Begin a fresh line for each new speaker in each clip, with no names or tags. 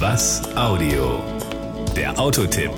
Was Audio? Der Autotipp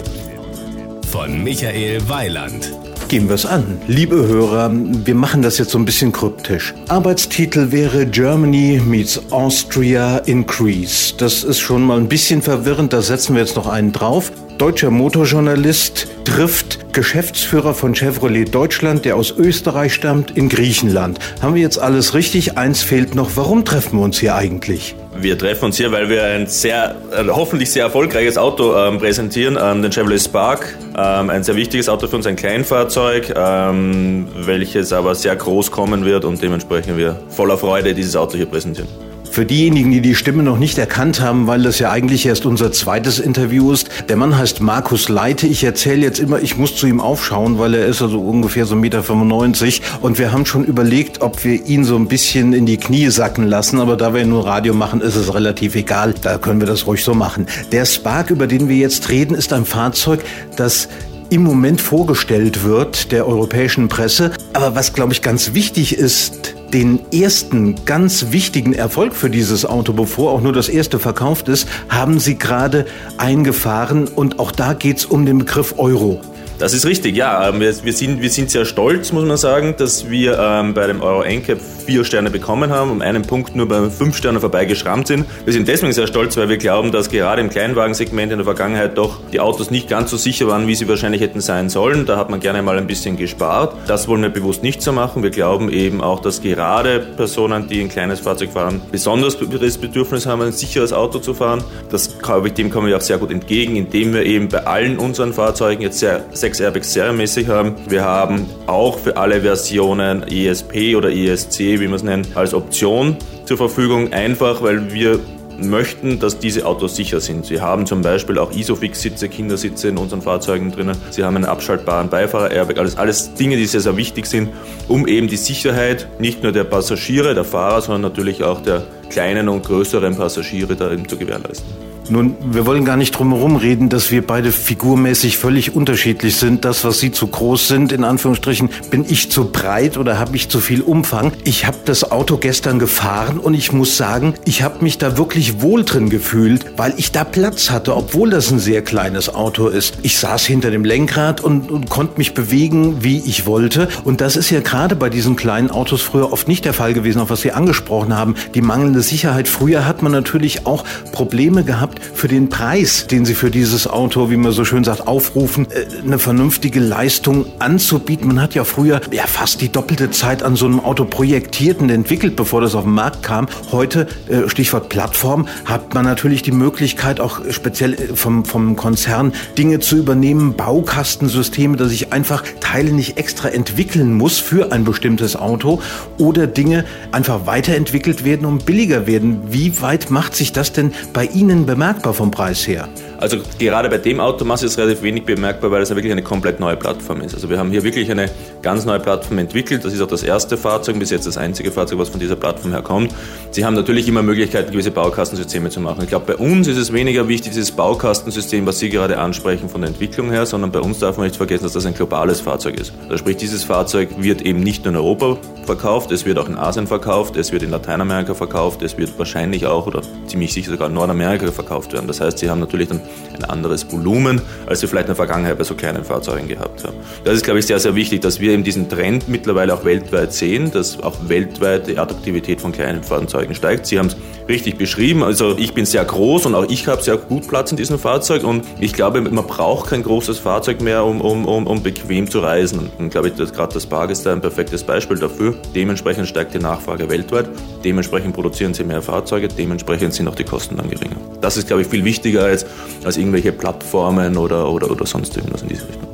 von Michael Weiland.
Gehen wir es an. Liebe Hörer, wir machen das jetzt so ein bisschen kryptisch. Arbeitstitel wäre Germany meets Austria Increase. Das ist schon mal ein bisschen verwirrend, da setzen wir jetzt noch einen drauf. Deutscher Motorjournalist trifft Geschäftsführer von Chevrolet Deutschland, der aus Österreich stammt, in Griechenland. Haben wir jetzt alles richtig? Eins fehlt noch. Warum treffen wir uns hier eigentlich?
Wir treffen uns hier, weil wir ein sehr, hoffentlich sehr erfolgreiches Auto ähm, präsentieren, ähm, den Chevrolet Spark. Ähm, ein sehr wichtiges Auto für uns, ein Kleinfahrzeug, ähm, welches aber sehr groß kommen wird und dementsprechend wir voller Freude dieses Auto hier präsentieren.
Für diejenigen, die die Stimme noch nicht erkannt haben, weil das ja eigentlich erst unser zweites Interview ist, der Mann heißt Markus Leite. Ich erzähle jetzt immer, ich muss zu ihm aufschauen, weil er ist also ungefähr so 1,95 Meter und wir haben schon überlegt, ob wir ihn so ein bisschen in die Knie sacken lassen, aber da wir nur Radio machen, ist es relativ egal. Da können wir das ruhig so machen. Der Spark, über den wir jetzt reden, ist ein Fahrzeug, das im Moment vorgestellt wird der europäischen Presse. Aber was, glaube ich, ganz wichtig ist, den ersten ganz wichtigen Erfolg für dieses Auto, bevor auch nur das erste verkauft ist, haben sie gerade eingefahren. Und auch da geht es um den Begriff Euro.
Das ist richtig, ja. Ähm, wir, sind, wir sind sehr stolz, muss man sagen, dass wir ähm, bei dem Euro NCAP vier Sterne bekommen haben, um einen Punkt nur bei fünf Sternen vorbeigeschrammt sind. Wir sind deswegen sehr stolz, weil wir glauben, dass gerade im Kleinwagensegment in der Vergangenheit doch die Autos nicht ganz so sicher waren, wie sie wahrscheinlich hätten sein sollen. Da hat man gerne mal ein bisschen gespart. Das wollen wir bewusst nicht so machen. Wir glauben eben auch, dass gerade Personen, die ein kleines Fahrzeug fahren, besonders das Bedürfnis haben, ein sicheres Auto zu fahren. Das, glaube ich, dem kommen wir auch sehr gut entgegen, indem wir eben bei allen unseren Fahrzeugen jetzt sehr, sehr sechs Airbags serienmäßig haben. Wir haben auch für alle Versionen ESP oder ESC, wie man es nennt, als Option zur Verfügung. Einfach, weil wir möchten, dass diese Autos sicher sind. Sie haben zum Beispiel auch Isofix-Sitze, Kindersitze in unseren Fahrzeugen drinnen. Sie haben einen abschaltbaren Beifahrer-Airbag. Alles, alles Dinge, die sehr, sehr wichtig sind, um eben die Sicherheit nicht nur der Passagiere, der Fahrer, sondern natürlich auch der kleinen und größeren Passagiere da eben zu gewährleisten.
Nun, wir wollen gar nicht drum herum reden, dass wir beide figurmäßig völlig unterschiedlich sind. Das, was Sie zu groß sind, in Anführungsstrichen, bin ich zu breit oder habe ich zu viel Umfang. Ich habe das Auto gestern gefahren und ich muss sagen, ich habe mich da wirklich wohl drin gefühlt, weil ich da Platz hatte, obwohl das ein sehr kleines Auto ist. Ich saß hinter dem Lenkrad und, und konnte mich bewegen, wie ich wollte. Und das ist ja gerade bei diesen kleinen Autos früher oft nicht der Fall gewesen, auf was Sie angesprochen haben. Die mangelnde Sicherheit. Früher hat man natürlich auch Probleme gehabt, gehabt, für den Preis, den sie für dieses Auto, wie man so schön sagt, aufrufen, äh, eine vernünftige Leistung anzubieten. Man hat ja früher ja fast die doppelte Zeit an so einem Auto projektiert und entwickelt, bevor das auf den Markt kam. Heute, äh, Stichwort Plattform, hat man natürlich die Möglichkeit, auch speziell äh, vom, vom Konzern Dinge zu übernehmen, Baukastensysteme, dass ich einfach Teile nicht extra entwickeln muss für ein bestimmtes Auto oder Dinge einfach weiterentwickelt werden und billiger werden. Wie weit macht sich das denn bei Ihnen bemerkbar? Bemerkbar vom Preis her?
Also gerade bei dem Automaß ist es relativ wenig bemerkbar, weil es ja wirklich eine komplett neue Plattform ist. Also wir haben hier wirklich eine ganz neue Plattform entwickelt. Das ist auch das erste Fahrzeug, bis jetzt das einzige Fahrzeug, was von dieser Plattform herkommt. Sie haben natürlich immer Möglichkeiten, gewisse Baukastensysteme zu machen. Ich glaube, bei uns ist es weniger wichtig, dieses Baukastensystem, was Sie gerade ansprechen, von der Entwicklung her, sondern bei uns darf man nicht vergessen, dass das ein globales Fahrzeug ist. Also sprich, dieses Fahrzeug wird eben nicht nur in Europa verkauft, es wird auch in Asien verkauft, es wird in Lateinamerika verkauft, es wird wahrscheinlich auch oder ziemlich sicher sogar in Nordamerika verkauft werden. Das heißt, Sie haben natürlich dann ein anderes Volumen, als sie vielleicht in der Vergangenheit bei so kleinen Fahrzeugen gehabt haben. Das ist, glaube ich, sehr, sehr wichtig, dass wir eben diesen Trend mittlerweile auch weltweit sehen, dass auch weltweit die Attraktivität von kleinen Fahrzeugen steigt. Sie haben es richtig beschrieben. Also ich bin sehr groß und auch ich habe sehr gut Platz in diesem Fahrzeug und ich glaube, man braucht kein großes Fahrzeug mehr, um, um, um, um bequem zu reisen. Und glaube ich, dass gerade das Park ist da ein perfektes Beispiel dafür. Dementsprechend steigt die Nachfrage weltweit, dementsprechend produzieren sie mehr Fahrzeuge, dementsprechend sind auch die Kosten dann geringer. Das ist, glaube ich, viel wichtiger als, als irgendwelche Plattformen oder, oder, oder sonst irgendwas in diese Richtung.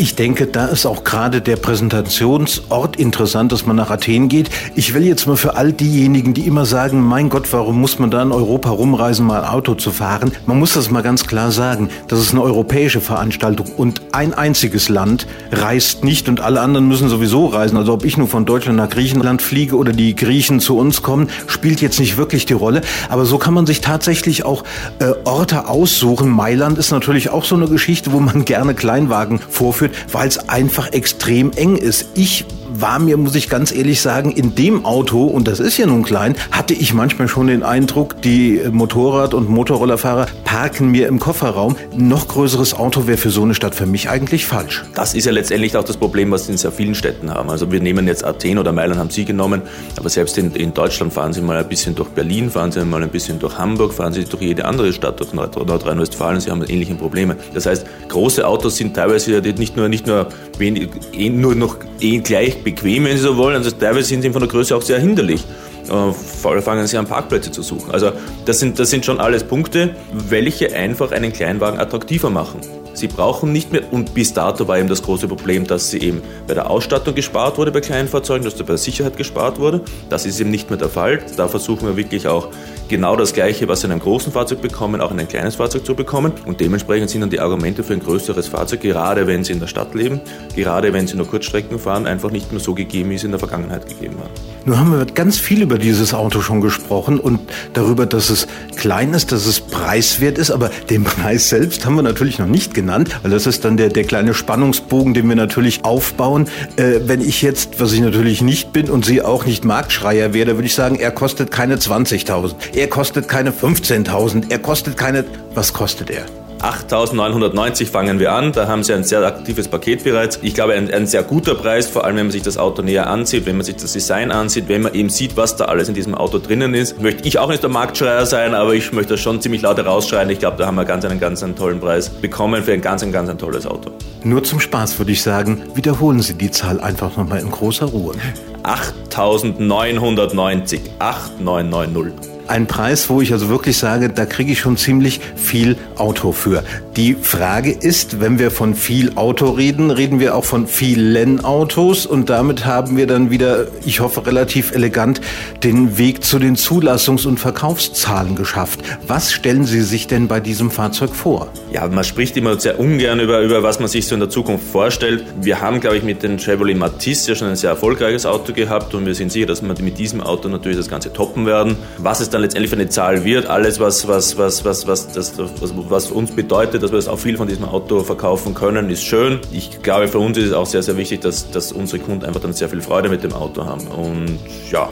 Ich denke, da ist auch gerade der Präsentationsort interessant, dass man nach Athen geht. Ich will jetzt mal für all diejenigen, die immer sagen, mein Gott, warum muss man da in Europa rumreisen, mal Auto zu fahren? Man muss das mal ganz klar sagen. Das ist eine europäische Veranstaltung und ein einziges Land reist nicht und alle anderen müssen sowieso reisen. Also ob ich nur von Deutschland nach Griechenland fliege oder die Griechen zu uns kommen, spielt jetzt nicht wirklich die Rolle. Aber so kann man sich tatsächlich auch äh, Orte aussuchen. Mailand ist natürlich auch so eine Geschichte, wo man gerne Kleinwagen vorführt führt, weil es einfach extrem eng ist. Ich war mir, muss ich ganz ehrlich sagen, in dem Auto, und das ist ja nun klein, hatte ich manchmal schon den Eindruck, die Motorrad- und Motorrollerfahrer parken mir im Kofferraum. Noch größeres Auto wäre für so eine Stadt für mich eigentlich falsch.
Das ist ja letztendlich auch das Problem, was Sie in sehr vielen Städten haben. Also wir nehmen jetzt Athen oder Mailand haben Sie genommen, aber selbst in, in Deutschland fahren Sie mal ein bisschen durch Berlin, fahren Sie mal ein bisschen durch Hamburg, fahren Sie durch jede andere Stadt, durch Nordrhein-Westfalen, Sie haben ähnliche Probleme. Das heißt, große Autos sind teilweise nicht nur, nicht nur, wenig, eh nur noch eh gleich bequem, wenn Sie so wollen, also teilweise sind sie von der Größe auch sehr hinderlich. Äh, fangen sie an, Parkplätze zu suchen. Also das sind, das sind schon alles Punkte, welche einfach einen Kleinwagen attraktiver machen. Sie brauchen nicht mehr, und bis dato war eben das große Problem, dass sie eben bei der Ausstattung gespart wurde bei kleinen Fahrzeugen, dass da bei der Sicherheit gespart wurde. Das ist eben nicht mehr der Fall. Da versuchen wir wirklich auch genau das Gleiche, was Sie in einem großen Fahrzeug bekommen, auch in ein kleines Fahrzeug zu bekommen. Und dementsprechend sind dann die Argumente für ein größeres Fahrzeug, gerade wenn Sie in der Stadt leben, gerade wenn Sie nur Kurzstrecken fahren, einfach nicht mehr so gegeben, wie sie in der Vergangenheit gegeben waren.
Nun haben wir ganz viel über dieses Auto schon gesprochen und darüber, dass es klein ist, dass es preiswert ist, aber den Preis selbst haben wir natürlich noch nicht genannt, weil das ist dann der, der kleine Spannungsbogen, den wir natürlich aufbauen. Äh, wenn ich jetzt, was ich natürlich nicht bin und Sie auch nicht Marktschreier wäre, würde ich sagen, er kostet keine 20.000. Er kostet keine 15.000. Er kostet keine... Was kostet er?
8.990 fangen wir an. Da haben Sie ein sehr aktives Paket bereits. Ich glaube, ein, ein, sehr guter Preis, vor allem wenn man sich das Auto näher ansieht, wenn man sich das Design ansieht, wenn man eben sieht, was da alles in diesem Auto drinnen ist. Möchte ich auch nicht der Marktschreier sein, aber ich möchte das schon ziemlich laut herausschreien. Ich glaube, da haben wir ganz einen ganz einen tollen Preis bekommen für ein ganz ein ganz ein tolles Auto.
Nur zum Spaß würde ich sagen, wiederholen Sie die Zahl einfach nochmal in großer Ruhe.
8.990. 8990.
Ein Preis, wo ich also wirklich sage, da kriege ich schon ziemlich viel Auto für. Die Frage ist, wenn wir von viel Auto reden, reden wir auch von vielen Autos und damit haben wir dann wieder, ich hoffe relativ elegant, den Weg zu den Zulassungs- und Verkaufszahlen geschafft. Was stellen Sie sich denn bei diesem Fahrzeug vor?
Ja, man spricht immer sehr ungern über, über was man sich so in der Zukunft vorstellt. Wir haben, glaube ich, mit dem Chevrolet Matisse ja schon ein sehr erfolgreiches Auto gehabt und wir sind sicher, dass wir mit diesem Auto natürlich das Ganze toppen werden. Was es dann letztendlich für eine Zahl wird, alles, was, was, was, was, was, das, was, was uns bedeutet, dass wir das auch viel von diesem Auto verkaufen können, ist schön. Ich glaube, für uns ist es auch sehr, sehr wichtig, dass, dass unsere Kunden einfach dann sehr viel Freude mit dem Auto haben. Und ja,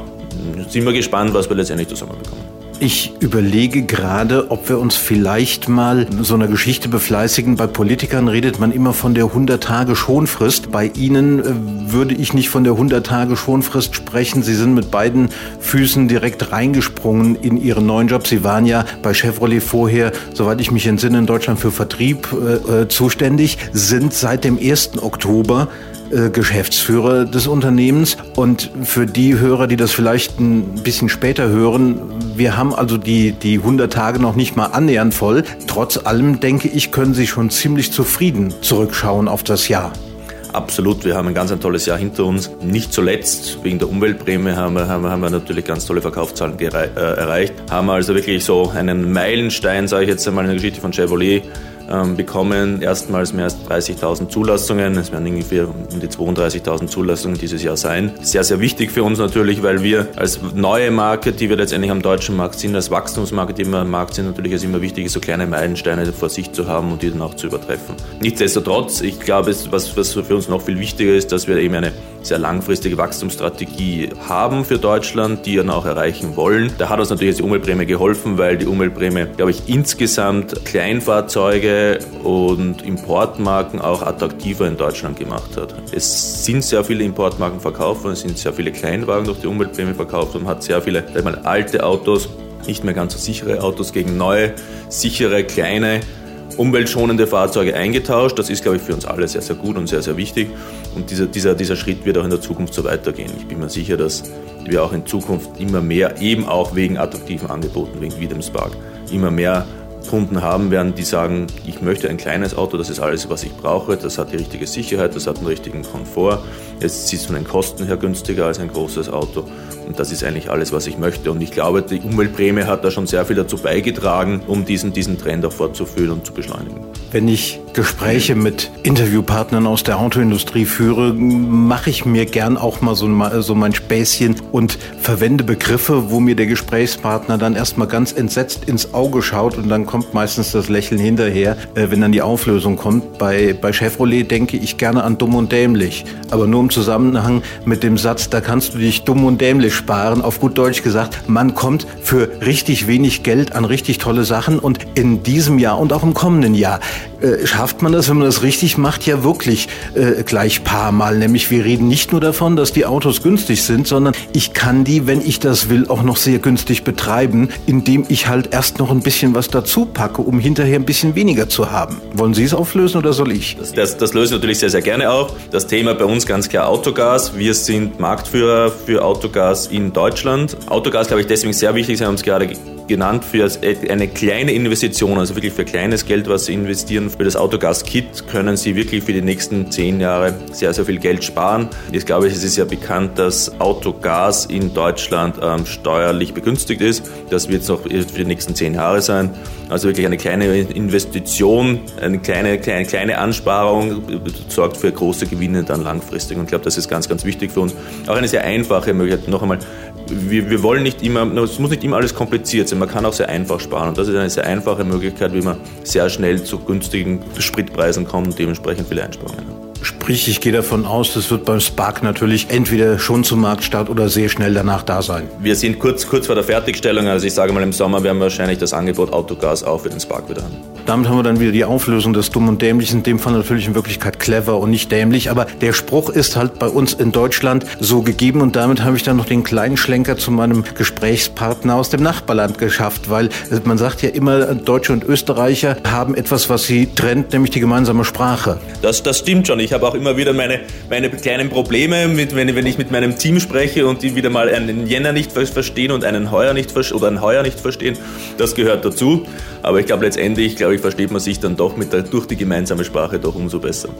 sind wir gespannt, was wir letztendlich zusammenbekommen.
Ich überlege gerade, ob wir uns vielleicht mal so einer Geschichte befleißigen. Bei Politikern redet man immer von der 100 Tage Schonfrist. Bei Ihnen äh, würde ich nicht von der 100 Tage Schonfrist sprechen. Sie sind mit beiden Füßen direkt reingesprungen in Ihren neuen Job. Sie waren ja bei Chevrolet vorher, soweit ich mich entsinne, in Deutschland für Vertrieb äh, äh zuständig, sind seit dem 1. Oktober äh, Geschäftsführer des Unternehmens. Und für die Hörer, die das vielleicht ein bisschen später hören, wir haben also die, die 100 Tage noch nicht mal annähernd voll. Trotz allem, denke ich, können Sie schon ziemlich zufrieden zurückschauen auf das Jahr.
Absolut, wir haben ein ganz ein tolles Jahr hinter uns. Nicht zuletzt wegen der Umweltprämie haben wir, haben haben wir natürlich ganz tolle Verkaufszahlen äh, erreicht. Haben also wirklich so einen Meilenstein, sage ich jetzt einmal in der Geschichte von Chevrolet bekommen erstmals mehr als 30.000 Zulassungen. Es werden ungefähr um die 32.000 Zulassungen dieses Jahr sein. Sehr, sehr wichtig für uns natürlich, weil wir als neue Marke, die wir letztendlich am deutschen Markt sind, als Wachstumsmarke, die wir am Markt sind, natürlich ist immer wichtig, so kleine Meilensteine vor sich zu haben und die dann auch zu übertreffen. Nichtsdestotrotz, ich glaube, was, was für uns noch viel wichtiger ist, dass wir eben eine sehr langfristige Wachstumsstrategie haben für Deutschland, die dann auch erreichen wollen. Da hat uns natürlich die Umweltprämie geholfen, weil die Umweltprämie, glaube ich, insgesamt Kleinfahrzeuge und Importmarken auch attraktiver in Deutschland gemacht hat. Es sind sehr viele Importmarken verkauft worden, es sind sehr viele Kleinwagen durch die Umweltprämie verkauft und man hat sehr viele mal, alte Autos, nicht mehr ganz so sichere Autos gegen neue, sichere, kleine umweltschonende Fahrzeuge eingetauscht. Das ist, glaube ich, für uns alle sehr, sehr gut und sehr, sehr wichtig. Und dieser, dieser, dieser Schritt wird auch in der Zukunft so weitergehen. Ich bin mir sicher, dass wir auch in Zukunft immer mehr, eben auch wegen attraktiven Angeboten, wegen Wiedemspark, immer mehr Kunden haben werden, die sagen, ich möchte ein kleines Auto, das ist alles, was ich brauche, das hat die richtige Sicherheit, das hat einen richtigen Komfort, es ist von den Kosten her günstiger als ein großes Auto Und das ist eigentlich alles, was ich möchte. Und ich glaube, die Umweltprämie hat da schon sehr viel dazu beigetragen, um diesen, diesen Trend auch fortzuführen und zu beschleunigen.
Wenn ich Gespräche mit Interviewpartnern aus der Autoindustrie führe, mache ich mir gern auch mal so, so mein Späßchen und verwende Begriffe, wo mir der Gesprächspartner dann erstmal ganz entsetzt ins Auge schaut und dann kommt meistens das Lächeln hinterher, äh, wenn dann die Auflösung kommt. Bei, bei Chevrolet denke ich gerne an dumm und dämlich, aber nur im Zusammenhang mit dem Satz, da kannst du dich dumm und dämlich sparen. Auf gut Deutsch gesagt, man kommt für richtig wenig Geld an richtig tolle Sachen und in diesem Jahr und auch im kommenden Jahr äh, schafft man das, wenn man das richtig macht, ja wirklich äh, gleich paar Mal. Nämlich wir reden nicht nur davon, dass die Autos günstig sind, sondern ich kann die, wenn ich das will, auch noch sehr günstig betreiben, indem ich halt erst noch ein bisschen was dazu packe, um hinterher ein bisschen weniger zu haben. Wollen Sie es auflösen oder soll ich?
Das, das, das löse ich natürlich sehr, sehr gerne auf. Das Thema bei uns ganz klar Autogas. Wir sind Marktführer für Autogas in Deutschland. Autogas, glaube ich, deswegen sehr wichtig. Sie haben es gerade genannt für eine kleine Investition, also wirklich für kleines Geld, was Sie investieren. Für das Autogas-Kit können Sie wirklich für die nächsten zehn Jahre sehr, sehr viel Geld sparen. Ich glaube, es ist ja bekannt, dass Autogas in Deutschland ähm, steuerlich begünstigt ist. Das wird es noch für die nächsten zehn Jahre sein. Also wirklich eine kleine Investition, eine kleine, kleine, kleine Ansparung sorgt für große Gewinne dann langfristig. Und ich glaube, das ist ganz, ganz wichtig für uns. Auch eine sehr einfache Möglichkeit. Noch einmal, wir, wir wollen nicht immer, es muss nicht immer alles kompliziert sein, man kann auch sehr einfach sparen und das ist eine sehr einfache Möglichkeit, wie man sehr schnell zu günstigen Spritpreisen kommt und dementsprechend viele Einsparungen hat.
Sprich, ich gehe davon aus, das wird beim Spark natürlich entweder schon zum Marktstart oder sehr schnell danach da sein.
Wir sind kurz, kurz vor der Fertigstellung, also ich sage mal im Sommer werden wir wahrscheinlich das Angebot Autogas auch für den Spark wieder haben.
Damit haben wir dann wieder die Auflösung des Dumm und Dämlich, in dem Fall natürlich in Wirklichkeit clever und nicht dämlich, aber der Spruch ist halt bei uns in Deutschland so gegeben und damit habe ich dann noch den kleinen Schlenker zu meinem Gesprächspartner aus dem Nachbarland geschafft, weil man sagt ja immer, Deutsche und Österreicher haben etwas, was sie trennt, nämlich die gemeinsame Sprache.
Das, das stimmt schon. Ich habe auch immer wieder meine, meine kleinen Probleme, mit, wenn, wenn ich mit meinem Team spreche und die wieder mal einen Jänner nicht verstehen und einen Heuer nicht oder ein Heuer nicht verstehen. Das gehört dazu. Aber ich glaube letztendlich, glaube ich, versteht man sich dann doch mit der, durch die gemeinsame Sprache doch umso besser.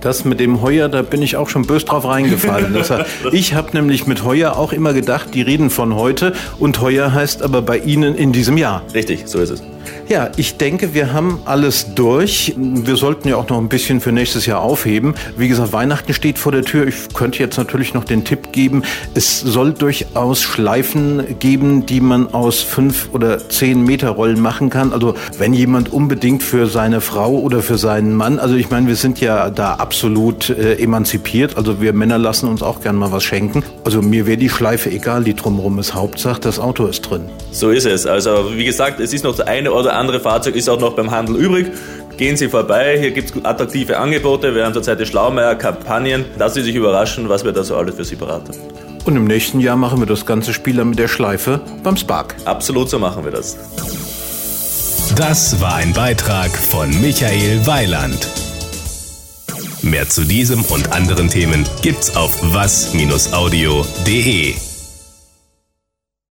Das mit dem Heuer, da bin ich auch schon bös drauf reingefallen. Das heißt, ich habe nämlich mit Heuer auch immer gedacht, die reden von heute und Heuer heißt aber bei Ihnen in diesem Jahr.
Richtig, so ist es.
Ja, ich denke, wir haben alles durch. Wir sollten ja auch noch ein bisschen für nächstes Jahr aufheben. Wie gesagt, Weihnachten steht vor der Tür. Ich könnte jetzt natürlich noch den Tipp geben, es soll durchaus Schleifen geben, die man aus fünf oder zehn Meter Rollen machen kann. Also wenn jemand unbedingt für seine Frau oder für seinen Mann, also ich meine, wir sind ja da absolut äh, emanzipiert. Also wir Männer lassen uns auch gern mal was schenken. Also mir wäre die Schleife egal, die drumherum ist. Hauptsache, das Auto ist drin.
So ist es. Also wie gesagt, es ist noch der eine oder andere Fahrzeug ist auch noch beim Handel übrig. Gehen Sie vorbei, hier gibt es attraktive Angebote. Wir haben zurzeit die Schlaumeier-Kampagnen. Lassen Sie sich überraschen, was wir da so alles für Sie beraten.
Und im nächsten Jahr machen wir das ganze Spiel dann mit der Schleife beim Spark.
Absolut, so machen wir das.
Das war ein Beitrag von Michael Weiland. Mehr zu diesem und anderen Themen gibt's auf was-audio.de.